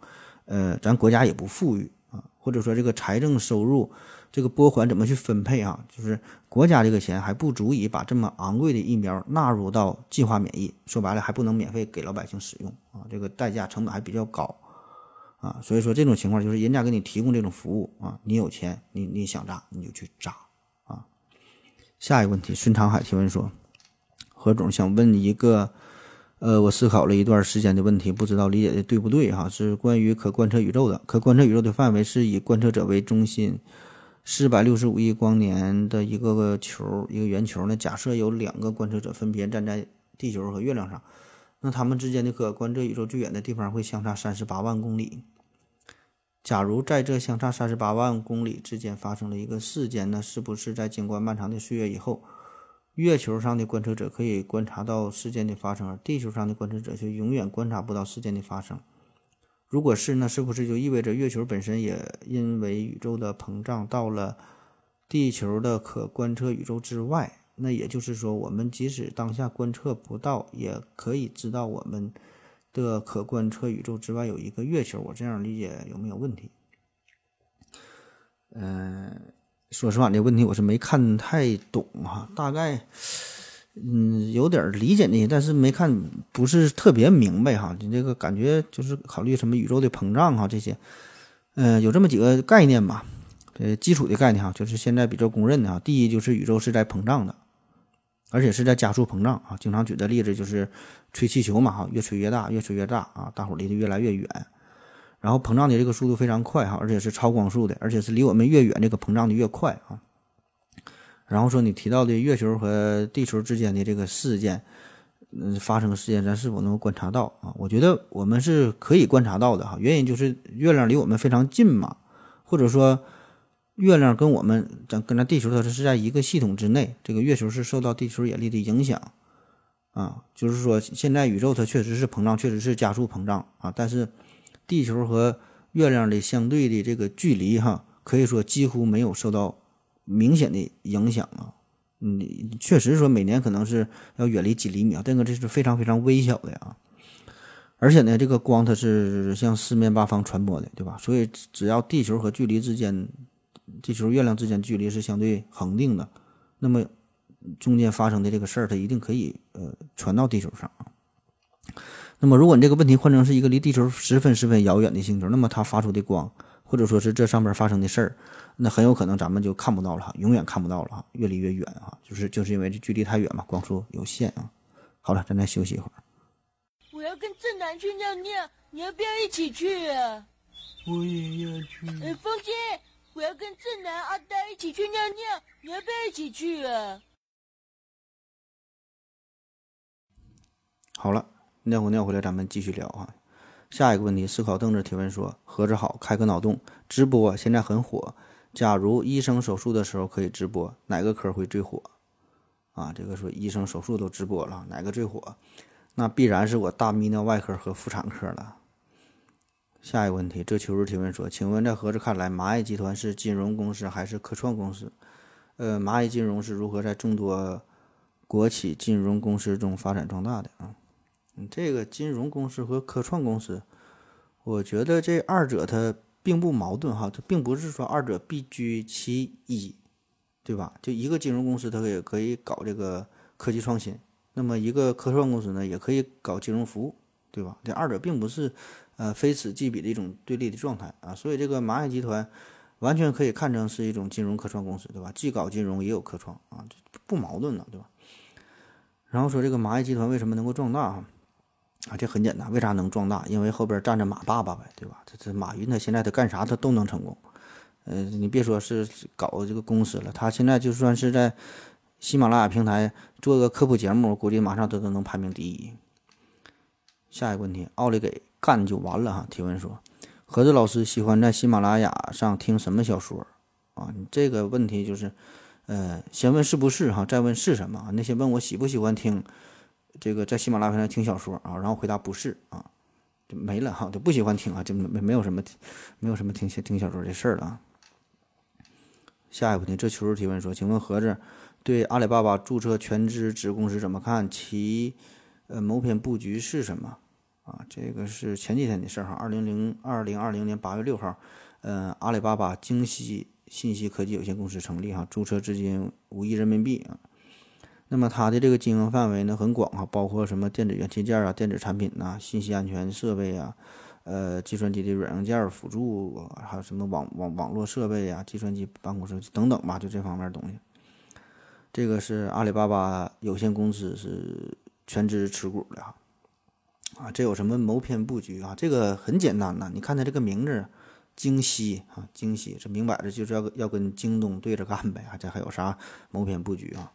呃，咱国家也不富裕啊，或者说这个财政收入这个拨款怎么去分配啊？就是国家这个钱还不足以把这么昂贵的疫苗纳入到计划免疫，说白了还不能免费给老百姓使用啊，这个代价成本还比较高啊，所以说这种情况就是人家给你提供这种服务啊，你有钱你你想扎你就去扎啊。下一个问题，孙长海提问说，何总想问一个。呃，我思考了一段时间的问题，不知道理解的对不对哈？是关于可观测宇宙的。可观测宇宙的范围是以观测者为中心，四百六十五亿光年的一个个球，一个圆球呢。假设有两个观测者分别站在地球和月亮上，那他们之间的可观测宇宙最远的地方会相差三十八万公里。假如在这相差三十八万公里之间发生了一个事件，那是不是在经过漫长的岁月以后？月球上的观测者可以观察到事件的发生，而地球上的观测者却永远观察不到事件的发生。如果是，那是不是就意味着月球本身也因为宇宙的膨胀到了地球的可观测宇宙之外？那也就是说，我们即使当下观测不到，也可以知道我们的可观测宇宙之外有一个月球。我这样理解有没有问题？嗯。说实话，这问题我是没看太懂哈，大概嗯有点理解那些，但是没看不是特别明白哈。你这个感觉就是考虑什么宇宙的膨胀哈这些，嗯，有这么几个概念吧，呃，基础的概念哈，就是现在比较公认的啊。第一就是宇宙是在膨胀的，而且是在加速膨胀啊。经常举的例子就是吹气球嘛哈，越吹越大，越吹越大啊，大伙离得越来越远。然后膨胀的这个速度非常快哈，而且是超光速的，而且是离我们越远，这个膨胀的越快啊。然后说你提到的月球和地球之间的这个事件，嗯，发生的事件，咱是否能够观察到啊？我觉得我们是可以观察到的哈，原因就是月亮离我们非常近嘛，或者说月亮跟我们咱跟咱地球它是在一个系统之内，这个月球是受到地球引力的影响啊，就是说现在宇宙它确实是膨胀，确实是加速膨胀啊，但是。地球和月亮的相对的这个距离，哈，可以说几乎没有受到明显的影响啊。嗯，确实说每年可能是要远离几厘米啊，这个这是非常非常微小的啊。而且呢，这个光它是向四面八方传播的，对吧？所以只要地球和距离之间，地球月亮之间距离是相对恒定的，那么中间发生的这个事儿，它一定可以呃传到地球上啊。那么，如果你这个问题换成是一个离地球十分十分遥远的星球，那么它发出的光，或者说是这上边发生的事儿，那很有可能咱们就看不到了哈，永远看不到了哈，越离越远哈，就是就是因为这距离太远嘛，光速有限啊。好了，咱再休息一会儿。我要跟正南去尿尿，你要不要一起去啊？我也要去。哎，风姐，我要跟正南、阿呆一起去尿尿，你要不要一起去啊？好了。尿回尿回来，咱们继续聊啊。下一个问题，思考凳子提问说：“何子好，开个脑洞，直播现在很火。假如医生手术的时候可以直播，哪个科会最火？啊，这个说医生手术都直播了，哪个最火？那必然是我大泌尿外科和妇产科了。”下一个问题，这秋日提问说：“请问在何子看来，蚂蚁集团是金融公司还是科创公司？呃，蚂蚁金融是如何在众多国企金融公司中发展壮大的啊？”嗯，这个金融公司和科创公司，我觉得这二者它并不矛盾哈，它并不是说二者必居其一，对吧？就一个金融公司，它也可以搞这个科技创新，那么一个科创公司呢，也可以搞金融服务，对吧？这二者并不是呃非此即彼的一种对立的状态啊，所以这个蚂蚁集团完全可以看成是一种金融科创公司，对吧？既搞金融也有科创啊，不矛盾的，对吧？然后说这个蚂蚁集团为什么能够壮大啊？啊，这很简单，为啥能壮大？因为后边站着马爸爸呗，对吧？这这马云他现在他干啥他都能成功。呃，你别说是搞这个公司了，他现在就算是在喜马拉雅平台做个科普节目，估计马上他都能排名第一。下一个问题，奥利给干就完了哈。提问说，何子老师喜欢在喜马拉雅上听什么小说？啊，你这个问题就是，呃，先问是不是哈，再问是什么？那些问我喜不喜欢听。这个在喜马拉雅上听小说啊，然后回答不是啊，就没了哈，就不喜欢听啊，就没没有什么，没有什么听听小说这事儿了。下一个问题，这求助提问说，请问盒子对阿里巴巴注册全资子公司怎么看？其呃，谋篇布局是什么？啊，这个是前几天的事儿哈。二零零二零二零年八月六号，呃，阿里巴巴京西信息科技有限公司成立哈，注册资金五亿人民币啊。那么它的这个经营范围呢很广啊，包括什么电子元器件啊、电子产品呐、信息安全设备啊、呃，计算机的软硬件辅助，还有什么网网网络设备啊、计算机办公室等等吧，就这方面东西。这个是阿里巴巴有限公司是全资持股的哈。啊，这有什么谋篇布局啊？这个很简单呐，你看它这个名字，京西啊，京西，这明摆着就是要要跟京东对着干呗啊！这还有啥谋篇布局啊？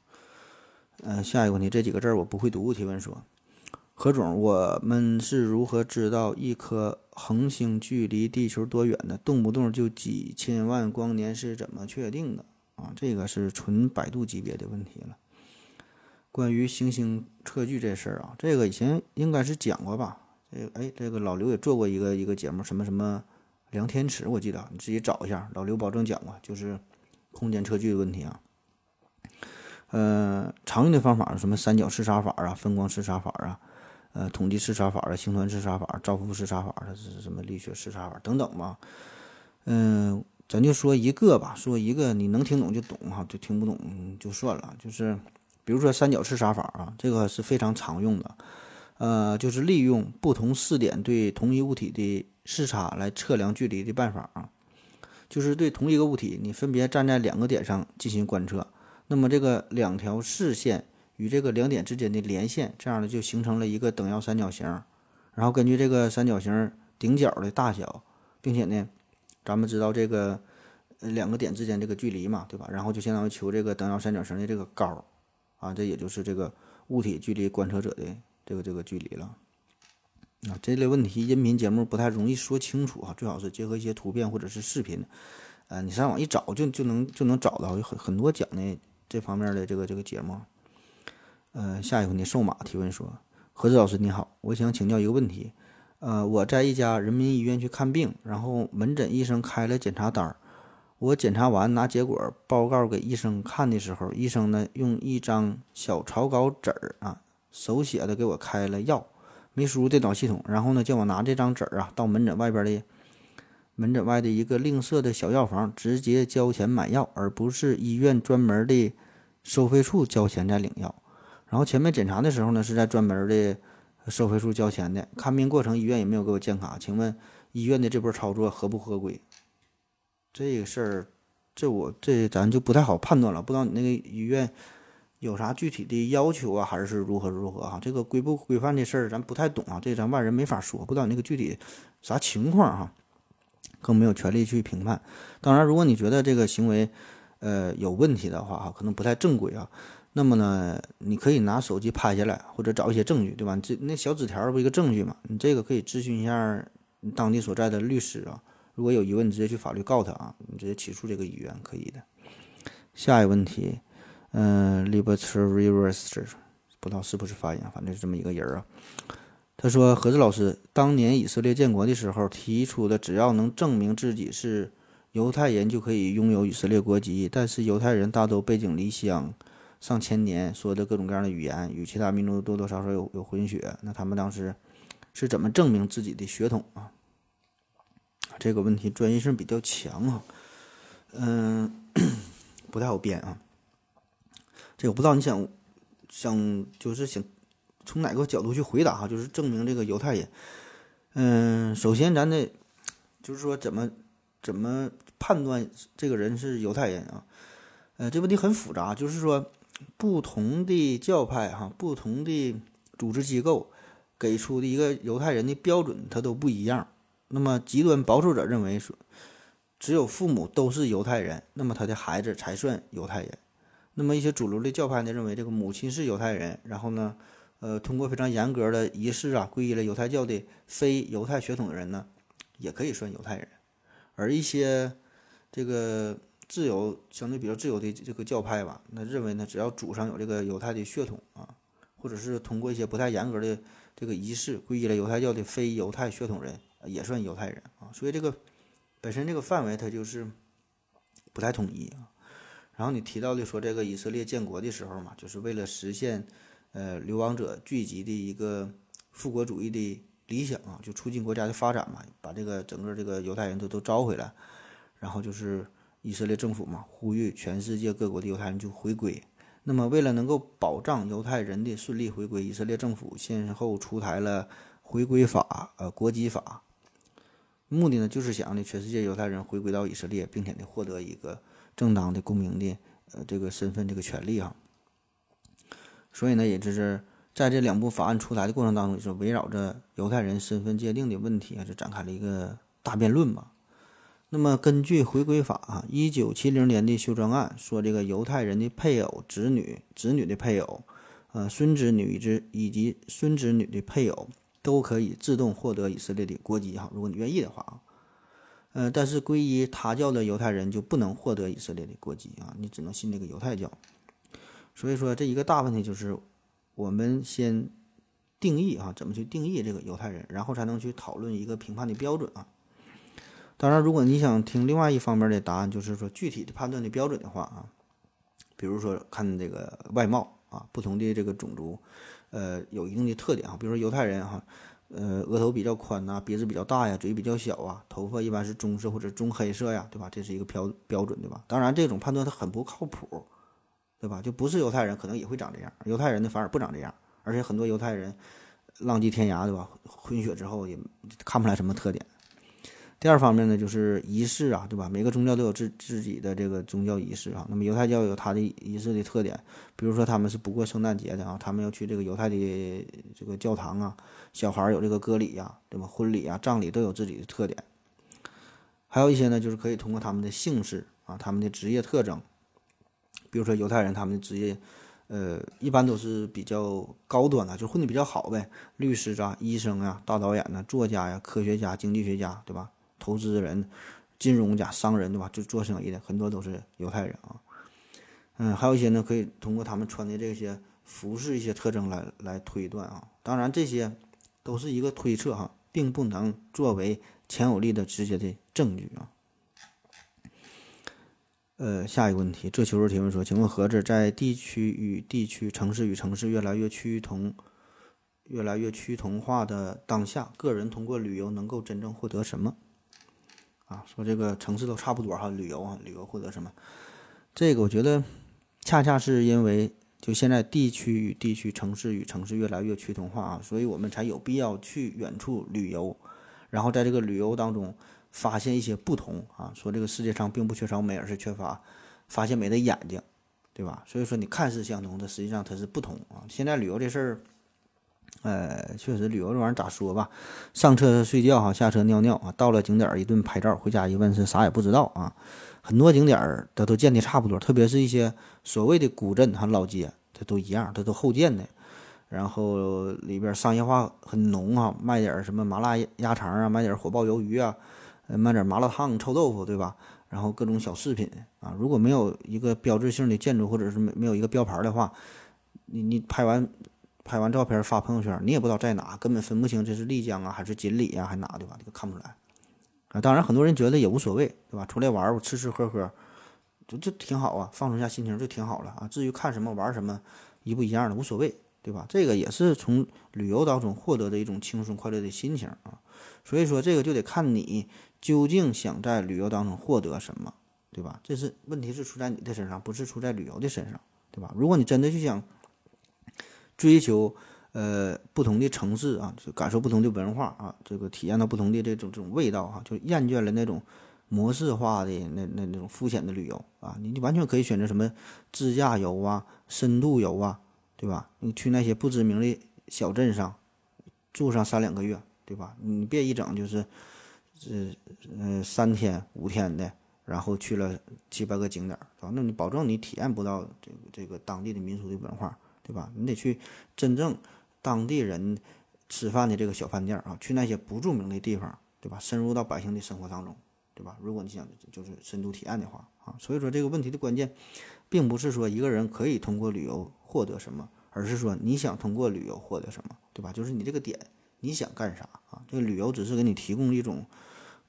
嗯，下一个问题，这几个字儿我不会读。提问说，何总，我们是如何知道一颗恒星距离地球多远的？动不动就几千万光年是怎么确定的？啊，这个是纯百度级别的问题了。关于行星测距这事儿啊，这个以前应该是讲过吧？这个哎，这个老刘也做过一个一个节目，什么什么量天尺，我记得你自己找一下，老刘保证讲过，就是空间测距的问题啊。呃，常用的方法是什么三角视差法啊、分光视差法啊、呃统计视差法啊、星团视差法、照幅视差法，它是什么力学视差法等等吧？嗯，咱就说一个吧，说一个你能听懂就懂哈，就听不懂就算了，就是。比如说三角视差法啊，这个是非常常用的，呃，就是利用不同视点对同一物体的视差来测量距离的办法啊。就是对同一个物体，你分别站在两个点上进行观测，那么这个两条视线与这个两点之间的连线，这样呢就形成了一个等腰三角形。然后根据这个三角形顶角的大小，并且呢，咱们知道这个两个点之间这个距离嘛，对吧？然后就相当于求这个等腰三角形的这个高。啊，这也就是这个物体距离观测者的这个这个距离了。啊，这类问题音频节目不太容易说清楚啊，最好是结合一些图片或者是视频。呃，你上网一找就就能就能找到有很很多讲的这方面的这个这个节目。呃，下一个问题，瘦马提问说：何子老师你好，我想请教一个问题。呃，我在一家人民医院去看病，然后门诊医生开了检查单儿。我检查完拿结果报告给医生看的时候，医生呢用一张小草稿纸儿啊，手写的给我开了药，没输入电脑系统，然后呢叫我拿这张纸儿啊到门诊外边的门诊外的一个另设的小药房直接交钱买药，而不是医院专门的收费处交钱再领药。然后前面检查的时候呢是在专门的收费处交钱的，看病过程医院也没有给我建卡，请问医院的这波操作合不合规？这个事儿，这我这咱就不太好判断了。不知道你那个医院有啥具体的要求啊，还是如何如何啊？这个规不规范的事儿，咱不太懂啊。这咱外人没法说，不知道你那个具体啥情况哈，更没有权利去评判。当然，如果你觉得这个行为呃有问题的话哈，可能不太正规啊，那么呢，你可以拿手机拍下来，或者找一些证据，对吧？这那小纸条不一个证据嘛？你这个可以咨询一下当地所在的律师啊。如果有疑问，你直接去法律告他啊！你直接起诉这个医院可以的。下一个问题，嗯 l i b e r t y r e v e r s 不知道是不是发言，反正是这么一个人啊。他说：“何志老师，当年以色列建国的时候提出的，只要能证明自己是犹太人，就可以拥有以色列国籍。但是犹太人大都背井离乡上千年，说的各种各样的语言，与其他民族多多少少有有混血。那他们当时是怎么证明自己的血统啊？”这个问题专业性比较强啊，嗯，不太好编啊。这我不知道你想想就是想从哪个角度去回答哈，就是证明这个犹太人。嗯，首先咱得就是说怎么怎么判断这个人是犹太人啊？呃，这问题很复杂，就是说不同的教派哈，不同的组织机构给出的一个犹太人的标准，它都不一样。那么极端保守者认为说，只有父母都是犹太人，那么他的孩子才算犹太人。那么一些主流的教派呢，认为这个母亲是犹太人，然后呢，呃，通过非常严格的仪式啊，皈依了犹太教的非犹太血统的人呢，也可以算犹太人。而一些这个自由相对比较自由的这个教派吧，那认为呢，只要祖上有这个犹太的血统啊，或者是通过一些不太严格的这个仪式皈依了犹太教的非犹太血统人。也算犹太人啊，所以这个本身这个范围它就是不太统一啊。然后你提到的说这个以色列建国的时候嘛，就是为了实现呃流亡者聚集的一个复国主义的理想啊，就促进国家的发展嘛，把这个整个这个犹太人都都招回来，然后就是以色列政府嘛，呼吁全世界各国的犹太人就回归。那么为了能够保障犹太人的顺利回归，以色列政府先后出台了回归法、呃国籍法，目的呢就是想让全世界犹太人回归到以色列，并且呢获得一个正当的公民的呃这个身份这个权利啊。所以呢，也就是在这两部法案出台的过程当中，就是围绕着犹太人身份界定的问题啊，就展开了一个大辩论嘛。那么根据回归法啊，一九七零年的修正案说，这个犹太人的配偶、子女、子女的配偶，呃，孙子女之以及孙子女的配偶都可以自动获得以色列的国籍哈，如果你愿意的话啊。呃，但是皈依他教的犹太人就不能获得以色列的国籍啊，你只能信这个犹太教。所以说，这一个大问题就是，我们先定义啊，怎么去定义这个犹太人，然后才能去讨论一个评判的标准啊。当然，如果你想听另外一方面的答案，就是说具体的判断的标准的话啊，比如说看这个外貌啊，不同的这个种族，呃，有一定的特点啊，比如说犹太人哈，呃，额头比较宽呐，鼻子比较大呀，嘴比较小啊，头发一般是棕色或者棕黑色呀，对吧？这是一个标标准，对吧？当然，这种判断它很不靠谱。对吧？就不是犹太人，可能也会长这样。犹太人呢，反而不长这样，而且很多犹太人浪迹天涯，对吧？混血之后也看不出来什么特点。第二方面呢，就是仪式啊，对吧？每个宗教都有自自己的这个宗教仪式啊。那么犹太教有它的仪式的特点，比如说他们是不过圣诞节的啊，他们要去这个犹太的这个教堂啊，小孩有这个割礼呀，对吧？婚礼啊、葬礼都有自己的特点。还有一些呢，就是可以通过他们的姓氏啊、他们的职业特征。比如说犹太人，他们的职业，呃，一般都是比较高端的，就混的比较好呗，律师啊、医生啊、大导演呐、作家呀、科学家、经济学家，对吧？投资人、金融家、商人，对吧？就做生意的很多都是犹太人啊。嗯，还有一些呢，可以通过他们穿的这些服饰一些特征来来推断啊。当然，这些都是一个推测哈，并不能作为强有力的直接的证据啊。呃，下一个问题，这求助提问说，请问盒子在地区与地区、城市与城市越来越趋同、越来越趋同化的当下，个人通过旅游能够真正获得什么？啊，说这个城市都差不多哈，旅游啊，旅游获得什么？这个我觉得，恰恰是因为就现在地区与地区、城市与城市越来越趋同化啊，所以我们才有必要去远处旅游，然后在这个旅游当中。发现一些不同啊，说这个世界上并不缺少美，而是缺乏发现美的眼睛，对吧？所以说你看似相同，它实际上它是不同啊。现在旅游这事儿，呃，确实旅游这玩意儿咋说吧？上车睡觉哈，下车尿尿啊，到了景点儿一顿拍照，回家一问是啥也不知道啊。很多景点儿它都建的差不多，特别是一些所谓的古镇哈老街，它都一样，它都后建的，然后里边商业化很浓啊，卖点什么麻辣鸭肠啊，卖点火爆鱿鱼啊。卖点麻辣烫、臭豆腐，对吧？然后各种小饰品啊，如果没有一个标志性的建筑，或者是没没有一个标牌的话，你你拍完拍完照片发朋友圈，你也不知道在哪，根本分不清这是丽江啊，还是锦里呀，还哪，对吧？这个看不出来啊。当然，很多人觉得也无所谓，对吧？出来玩，我吃吃喝喝，就就挺好啊，放松一下心情就挺好了啊。至于看什么玩什么，一不一样的无所谓，对吧？这个也是从旅游当中获得的一种轻松快乐的心情啊。所以说，这个就得看你。究竟想在旅游当中获得什么，对吧？这是问题是出在你的身上，不是出在旅游的身上，对吧？如果你真的就想追求呃不同的城市啊，就感受不同的文化啊，这个体验到不同的这种这种味道哈，就厌倦了那种模式化的那那那种肤浅的旅游啊，你你完全可以选择什么自驾游啊、深度游啊，对吧？你去那些不知名的小镇上住上三两个月，对吧？你别一整就是。是，呃，三天五天的，然后去了七八个景点儿，对吧？那你保证你体验不到这个这个当地的民俗的文化，对吧？你得去真正当地人吃饭的这个小饭店啊，去那些不著名的地方，对吧？深入到百姓的生活当中，对吧？如果你想就是深度体验的话啊，所以说这个问题的关键，并不是说一个人可以通过旅游获得什么，而是说你想通过旅游获得什么，对吧？就是你这个点你想干啥啊？这个旅游只是给你提供一种。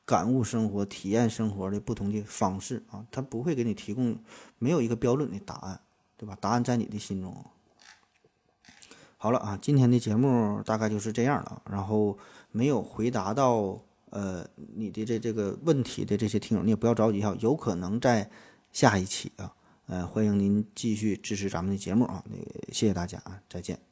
感悟生活、体验生活的不同的方式啊，他不会给你提供没有一个标准的答案，对吧？答案在你的心中。好了啊，今天的节目大概就是这样了。然后没有回答到呃你的这这个问题的这些听友，你也不要着急哈，有可能在下一期啊，呃，欢迎您继续支持咱们的节目啊。那个、谢谢大家啊，再见。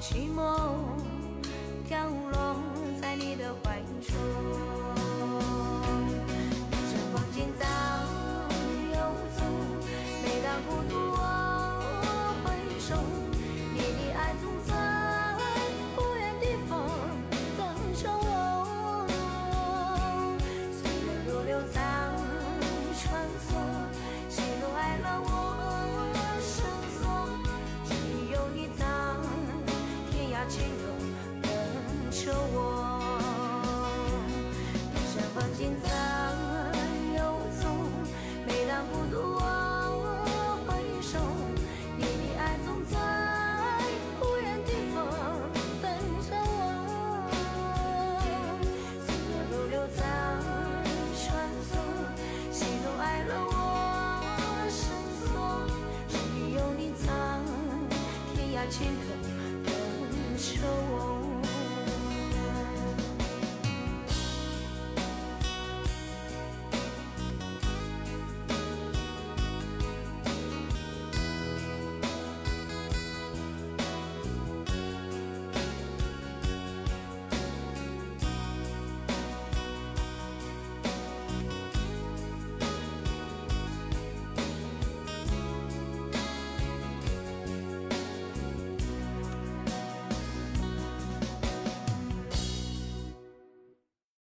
寂寞飘落在你的怀中。